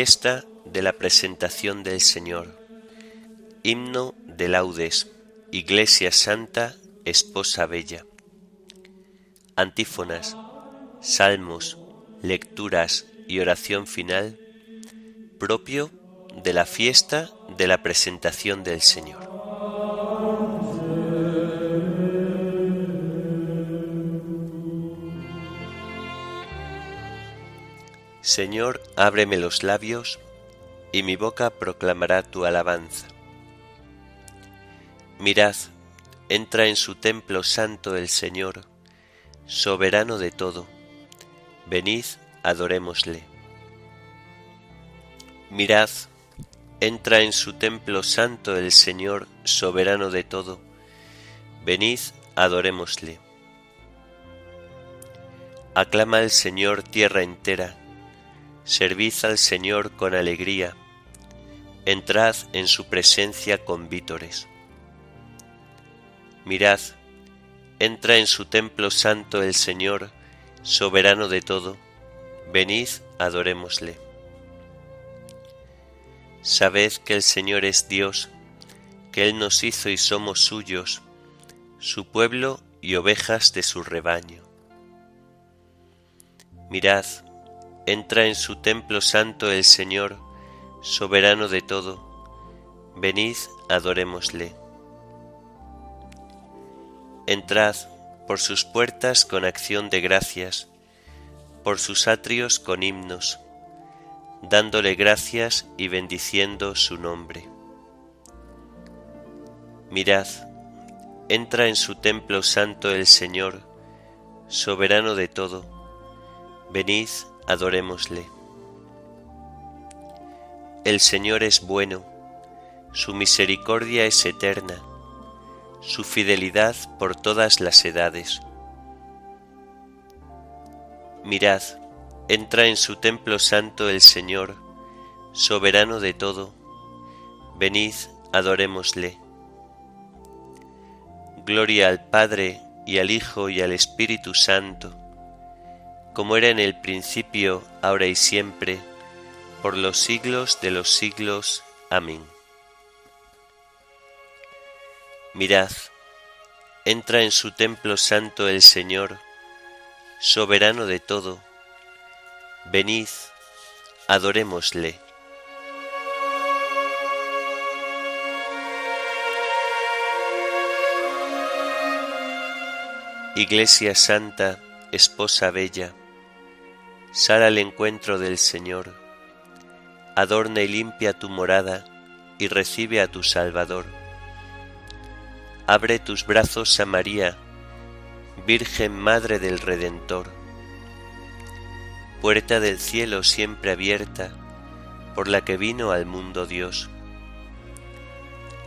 Fiesta de la presentación del Señor. Himno de laudes. Iglesia Santa, Esposa Bella. Antífonas, salmos, lecturas y oración final propio de la fiesta de la presentación del Señor. Señor, ábreme los labios, y mi boca proclamará tu alabanza. Mirad, entra en su templo santo el Señor, soberano de todo. Venid, adorémosle. Mirad, entra en su templo santo el Señor, soberano de todo. Venid, adorémosle. Aclama al Señor tierra entera servid al Señor con alegría, entrad en su presencia con vítores. Mirad, entra en su templo santo el Señor, soberano de todo, venid, adorémosle. Sabed que el Señor es Dios, que Él nos hizo y somos suyos, su pueblo y ovejas de su rebaño. Mirad, Entra en su templo santo el Señor, soberano de todo. Venid, adorémosle. Entrad por sus puertas con acción de gracias, por sus atrios con himnos, dándole gracias y bendiciendo su nombre. Mirad, entra en su templo santo el Señor, soberano de todo. Venid, adorémosle. El Señor es bueno, su misericordia es eterna, su fidelidad por todas las edades. Mirad, entra en su templo santo el Señor, soberano de todo, venid, adorémosle. Gloria al Padre y al Hijo y al Espíritu Santo, como era en el principio, ahora y siempre, por los siglos de los siglos. Amén. Mirad, entra en su templo santo el Señor, soberano de todo. Venid, adorémosle. Iglesia Santa, Esposa Bella, Sal al encuentro del Señor, adorna y limpia tu morada y recibe a tu Salvador. Abre tus brazos a María, Virgen Madre del Redentor. Puerta del cielo siempre abierta, por la que vino al mundo Dios.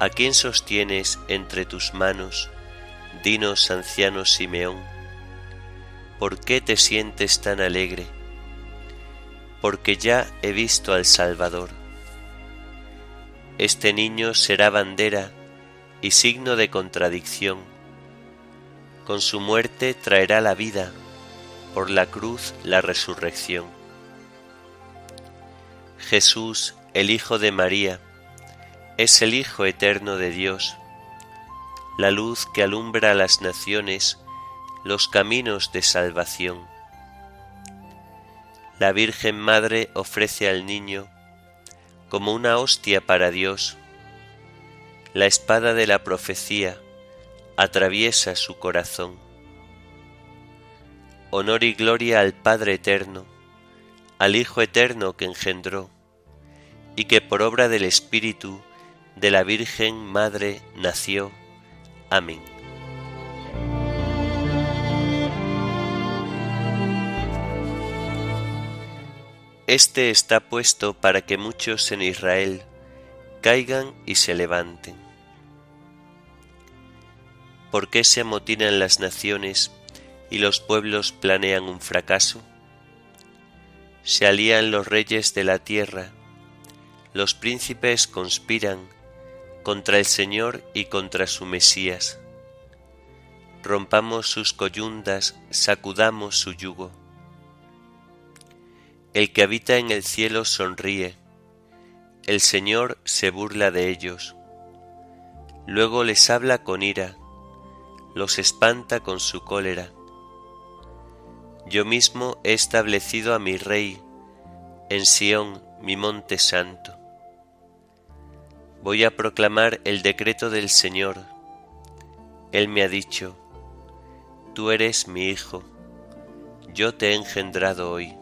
¿A quién sostienes entre tus manos? Dinos, anciano Simeón, ¿por qué te sientes tan alegre? Porque ya he visto al Salvador. Este niño será bandera y signo de contradicción. Con su muerte traerá la vida, por la cruz la resurrección. Jesús, el Hijo de María, es el Hijo eterno de Dios, la luz que alumbra a las naciones los caminos de salvación la Virgen Madre ofrece al niño como una hostia para Dios. La espada de la profecía atraviesa su corazón. Honor y gloria al Padre eterno, al Hijo eterno que engendró, y que por obra del Espíritu de la Virgen Madre nació. Amén. Este está puesto para que muchos en Israel caigan y se levanten. ¿Por qué se amotinan las naciones y los pueblos planean un fracaso? Se alían los reyes de la tierra, los príncipes conspiran contra el Señor y contra su Mesías. Rompamos sus coyundas, sacudamos su yugo. El que habita en el cielo sonríe, el Señor se burla de ellos. Luego les habla con ira, los espanta con su cólera. Yo mismo he establecido a mi Rey en Sión, mi monte santo. Voy a proclamar el decreto del Señor. Él me ha dicho, Tú eres mi Hijo, yo te he engendrado hoy.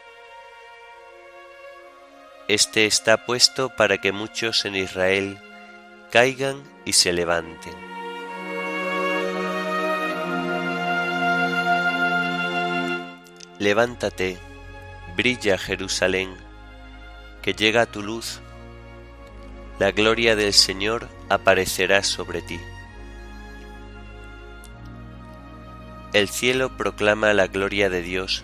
Este está puesto para que muchos en Israel caigan y se levanten. Levántate, brilla Jerusalén, que llega tu luz, la gloria del Señor aparecerá sobre ti. El cielo proclama la gloria de Dios,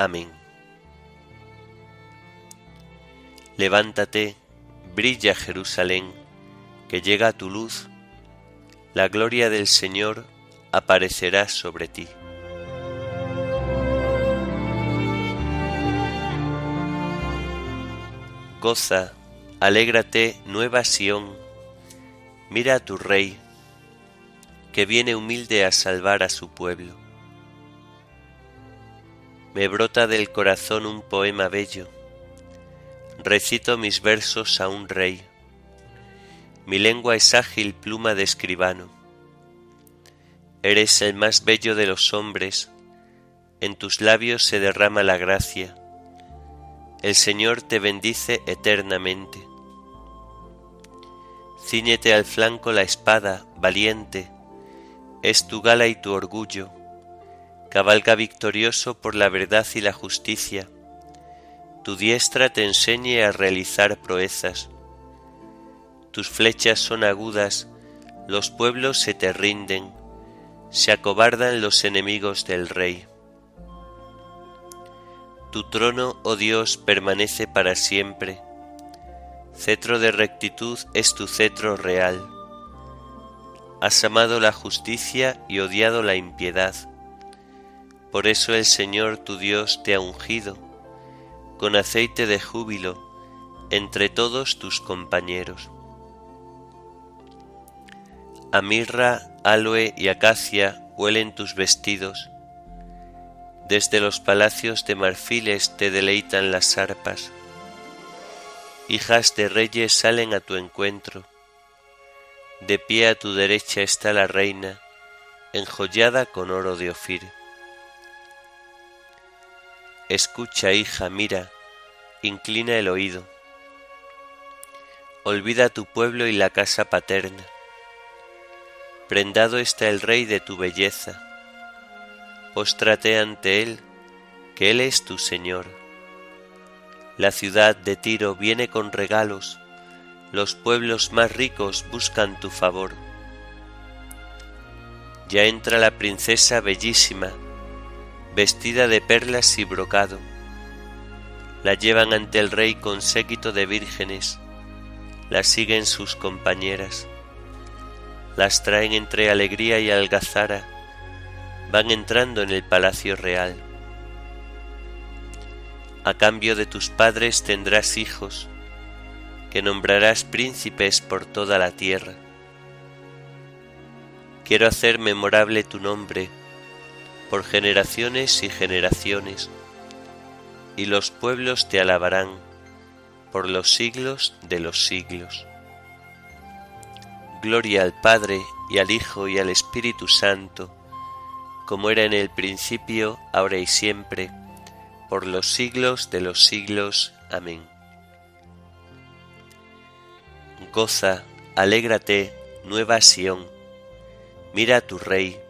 Amén. Levántate, brilla Jerusalén, que llega tu luz, la gloria del Señor aparecerá sobre ti. Goza, alégrate, nueva Sión, mira a tu Rey, que viene humilde a salvar a su pueblo. Me brota del corazón un poema bello, recito mis versos a un rey. Mi lengua es ágil pluma de escribano Eres el más bello de los hombres, en tus labios se derrama la gracia. El Señor te bendice eternamente. Cíñete al flanco la espada, valiente, es tu gala y tu orgullo. Cabalga victorioso por la verdad y la justicia. Tu diestra te enseñe a realizar proezas. Tus flechas son agudas, los pueblos se te rinden se acobardan los enemigos del Rey. Tu trono, oh Dios, permanece para siempre. Cetro de rectitud es tu cetro real. Has amado la justicia y odiado la impiedad. Por eso el Señor tu Dios te ha ungido con aceite de júbilo entre todos tus compañeros. A mirra, aloe y acacia huelen tus vestidos, Desde los palacios de marfiles te deleitan las arpas. Hijas de reyes salen a tu encuentro. De pie a tu derecha está la reina, enjollada con oro de Ofir. Escucha, hija, mira, inclina el oído. Olvida tu pueblo y la casa paterna. Prendado está el rey de tu belleza. Póstrate ante él, que él es tu Señor. La ciudad de Tiro viene con regalos, los pueblos más ricos buscan tu favor. Ya entra la princesa bellísima, vestida de perlas y brocado. La llevan ante el rey con séquito de vírgenes, la siguen sus compañeras, las traen entre alegría y algazara, van entrando en el palacio real. A cambio de tus padres tendrás hijos, que nombrarás príncipes por toda la tierra. Quiero hacer memorable tu nombre por generaciones y generaciones, y los pueblos te alabarán por los siglos de los siglos. Gloria al Padre y al Hijo y al Espíritu Santo, como era en el principio, ahora y siempre, por los siglos de los siglos. Amén. Goza, alégrate, nueva Sión, mira a tu Rey,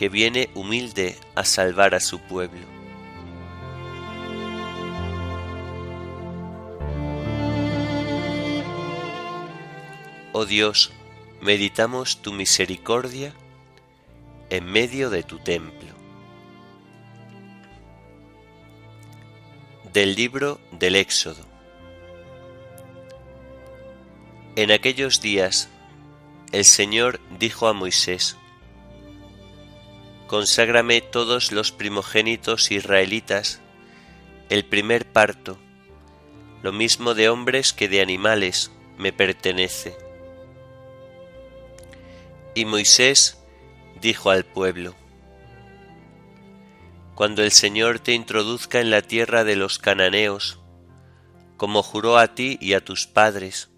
que viene humilde a salvar a su pueblo. Oh Dios, meditamos tu misericordia en medio de tu templo. Del libro del Éxodo. En aquellos días el Señor dijo a Moisés, Conságrame todos los primogénitos israelitas, el primer parto, lo mismo de hombres que de animales, me pertenece. Y Moisés dijo al pueblo, Cuando el Señor te introduzca en la tierra de los cananeos, como juró a ti y a tus padres,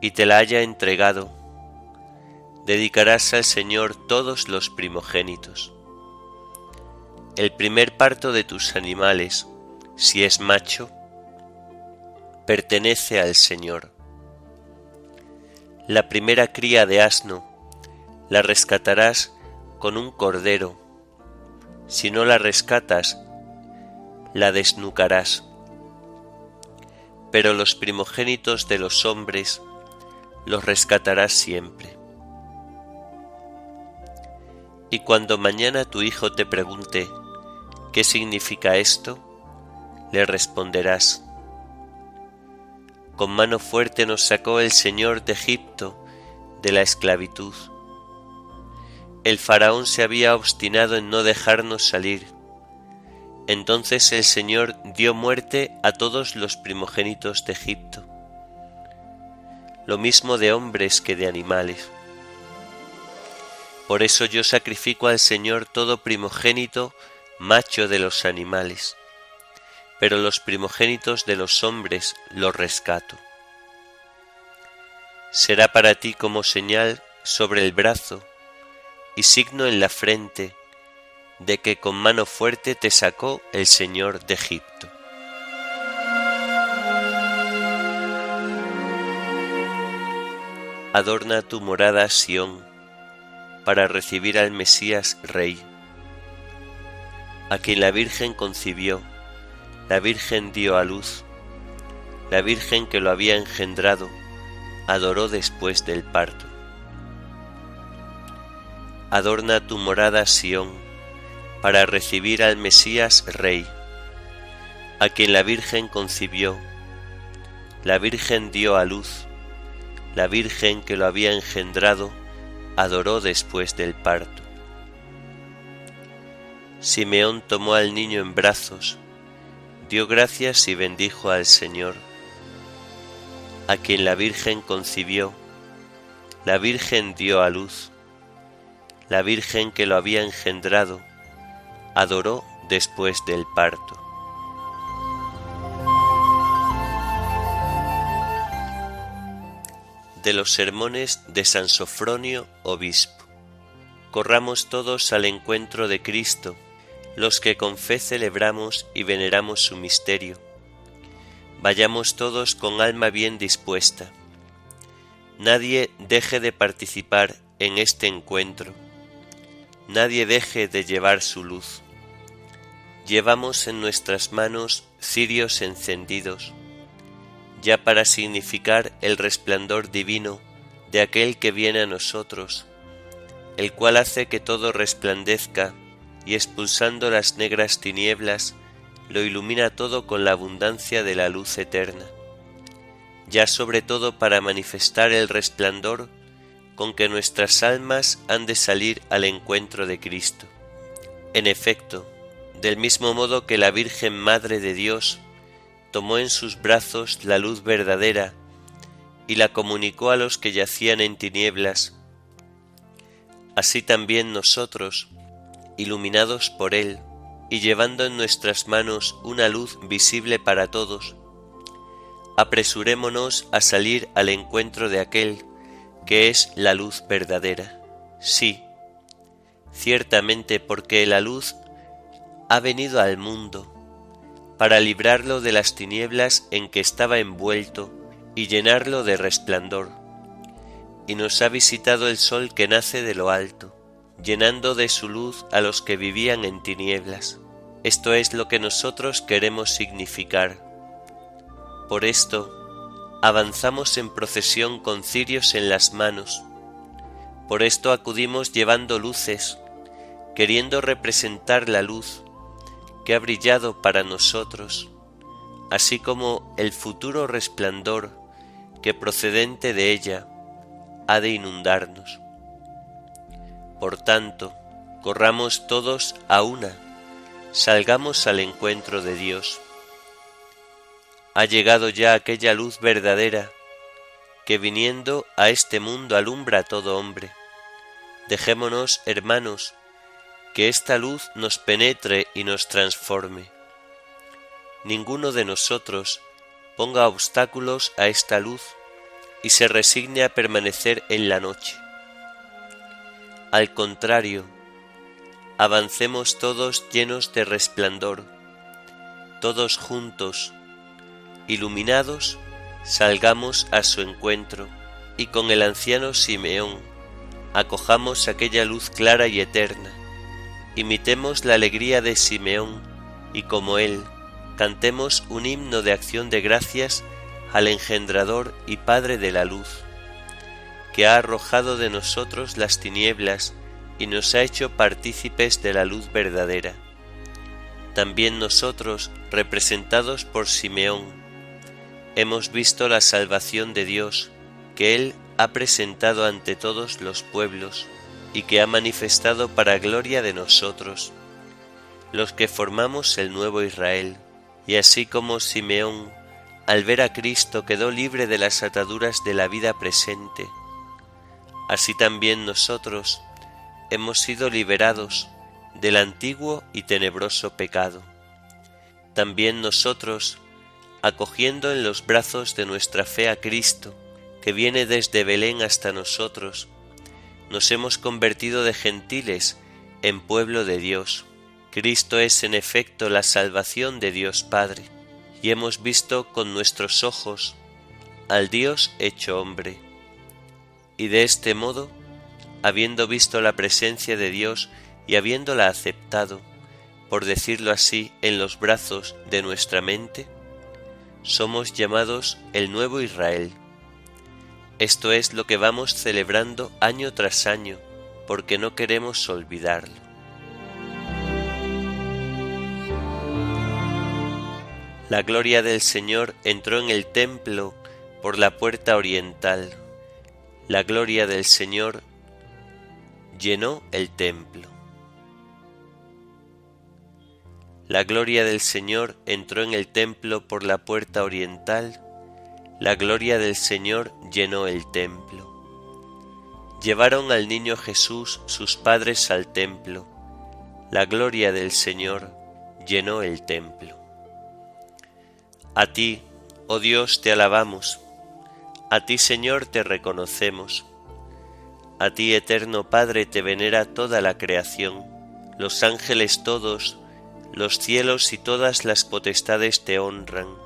y te la haya entregado, dedicarás al Señor todos los primogénitos. El primer parto de tus animales, si es macho, pertenece al Señor. La primera cría de asno, la rescatarás con un cordero. Si no la rescatas, la desnucarás. Pero los primogénitos de los hombres los rescatarás siempre. Y cuando mañana tu hijo te pregunte qué significa esto, le responderás, con mano fuerte nos sacó el Señor de Egipto de la esclavitud el faraón se había obstinado en no dejarnos salir. Entonces el Señor dio muerte a todos los primogénitos de Egipto, lo mismo de hombres que de animales. Por eso yo sacrifico al Señor todo primogénito macho de los animales, pero los primogénitos de los hombres los rescato. Será para ti como señal sobre el brazo y signo en la frente de que con mano fuerte te sacó el Señor de Egipto. Adorna tu morada Sión para recibir al Mesías Rey, a quien la Virgen concibió, la Virgen dio a luz, la Virgen que lo había engendrado adoró después del parto. Adorna tu morada Sión, para recibir al Mesías Rey, a quien la Virgen concibió, la Virgen dio a luz, la Virgen que lo había engendrado adoró después del parto. Simeón tomó al niño en brazos, dio gracias y bendijo al Señor, a quien la Virgen concibió, la Virgen dio a luz, la Virgen que lo había engendrado, adoró después del parto. De los sermones de San Sofronio, obispo. Corramos todos al encuentro de Cristo, los que con fe celebramos y veneramos su misterio. Vayamos todos con alma bien dispuesta. Nadie deje de participar en este encuentro. Nadie deje de llevar su luz. Llevamos en nuestras manos cirios encendidos, ya para significar el resplandor divino de aquel que viene a nosotros, el cual hace que todo resplandezca y expulsando las negras tinieblas, lo ilumina todo con la abundancia de la luz eterna, ya sobre todo para manifestar el resplandor con que nuestras almas han de salir al encuentro de Cristo. En efecto, del mismo modo que la Virgen Madre de Dios tomó en sus brazos la luz verdadera y la comunicó a los que yacían en tinieblas, así también nosotros, iluminados por Él y llevando en nuestras manos una luz visible para todos, apresurémonos a salir al encuentro de aquel que es la luz verdadera. Sí, ciertamente porque la luz ha venido al mundo para librarlo de las tinieblas en que estaba envuelto y llenarlo de resplandor. Y nos ha visitado el sol que nace de lo alto, llenando de su luz a los que vivían en tinieblas. Esto es lo que nosotros queremos significar. Por esto, avanzamos en procesión con cirios en las manos. Por esto acudimos llevando luces, queriendo representar la luz que ha brillado para nosotros, así como el futuro resplandor que procedente de ella ha de inundarnos. Por tanto, corramos todos a una, salgamos al encuentro de Dios ha llegado ya aquella luz verdadera que viniendo a este mundo alumbra a todo hombre. Dejémonos, hermanos, que esta luz nos penetre y nos transforme. Ninguno de nosotros ponga obstáculos a esta luz y se resigne a permanecer en la noche. Al contrario, avancemos todos llenos de resplandor, todos juntos, iluminados, salgamos a su encuentro y con el anciano Simeón acojamos aquella luz clara y eterna, imitemos la alegría de Simeón y como él cantemos un himno de acción de gracias al engendrador y Padre de la luz, que ha arrojado de nosotros las tinieblas y nos ha hecho partícipes de la luz verdadera. También nosotros, representados por Simeón, hemos visto la salvación de Dios que Él ha presentado ante todos los pueblos y que ha manifestado para gloria de nosotros, los que formamos el nuevo Israel, y así como Simeón, al ver a Cristo, quedó libre de las ataduras de la vida presente, así también nosotros hemos sido liberados del antiguo y tenebroso pecado. También nosotros acogiendo en los brazos de nuestra fe a Cristo, que viene desde Belén hasta nosotros, nos hemos convertido de gentiles en pueblo de Dios. Cristo es en efecto la salvación de Dios Padre, y hemos visto con nuestros ojos al Dios hecho hombre. Y de este modo, habiendo visto la presencia de Dios y habiéndola aceptado, por decirlo así, en los brazos de nuestra mente, somos llamados el nuevo Israel. Esto es lo que vamos celebrando año tras año, porque no queremos olvidarlo. La gloria del Señor entró en el templo por la puerta oriental. La gloria del Señor llenó el templo. La gloria del Señor entró en el templo por la puerta oriental, la gloria del Señor llenó el templo. Llevaron al niño Jesús sus padres al templo, la gloria del Señor llenó el templo. A ti, oh Dios, te alabamos, a ti Señor te reconocemos, a ti eterno Padre te venera toda la creación, los ángeles todos, los cielos y todas las potestades te honran,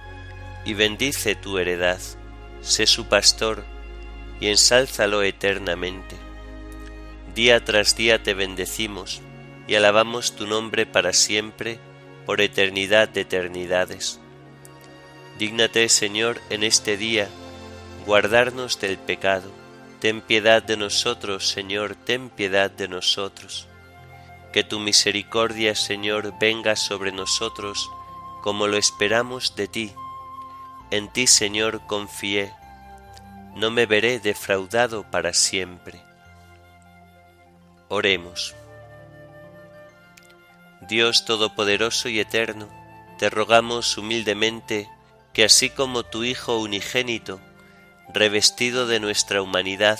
y bendice tu heredad. Sé su pastor y ensálzalo eternamente. Día tras día te bendecimos y alabamos tu nombre para siempre, por eternidad de eternidades. Dígnate, Señor, en este día, guardarnos del pecado. Ten piedad de nosotros, Señor, ten piedad de nosotros. Que tu misericordia, Señor, venga sobre nosotros, como lo esperamos de ti. En ti, Señor, confié. No me veré defraudado para siempre. Oremos. Dios Todopoderoso y Eterno, te rogamos humildemente, que así como tu Hijo unigénito, revestido de nuestra humanidad,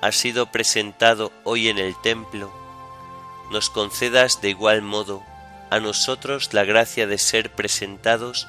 ha sido presentado hoy en el templo, nos concedas de igual modo a nosotros la gracia de ser presentados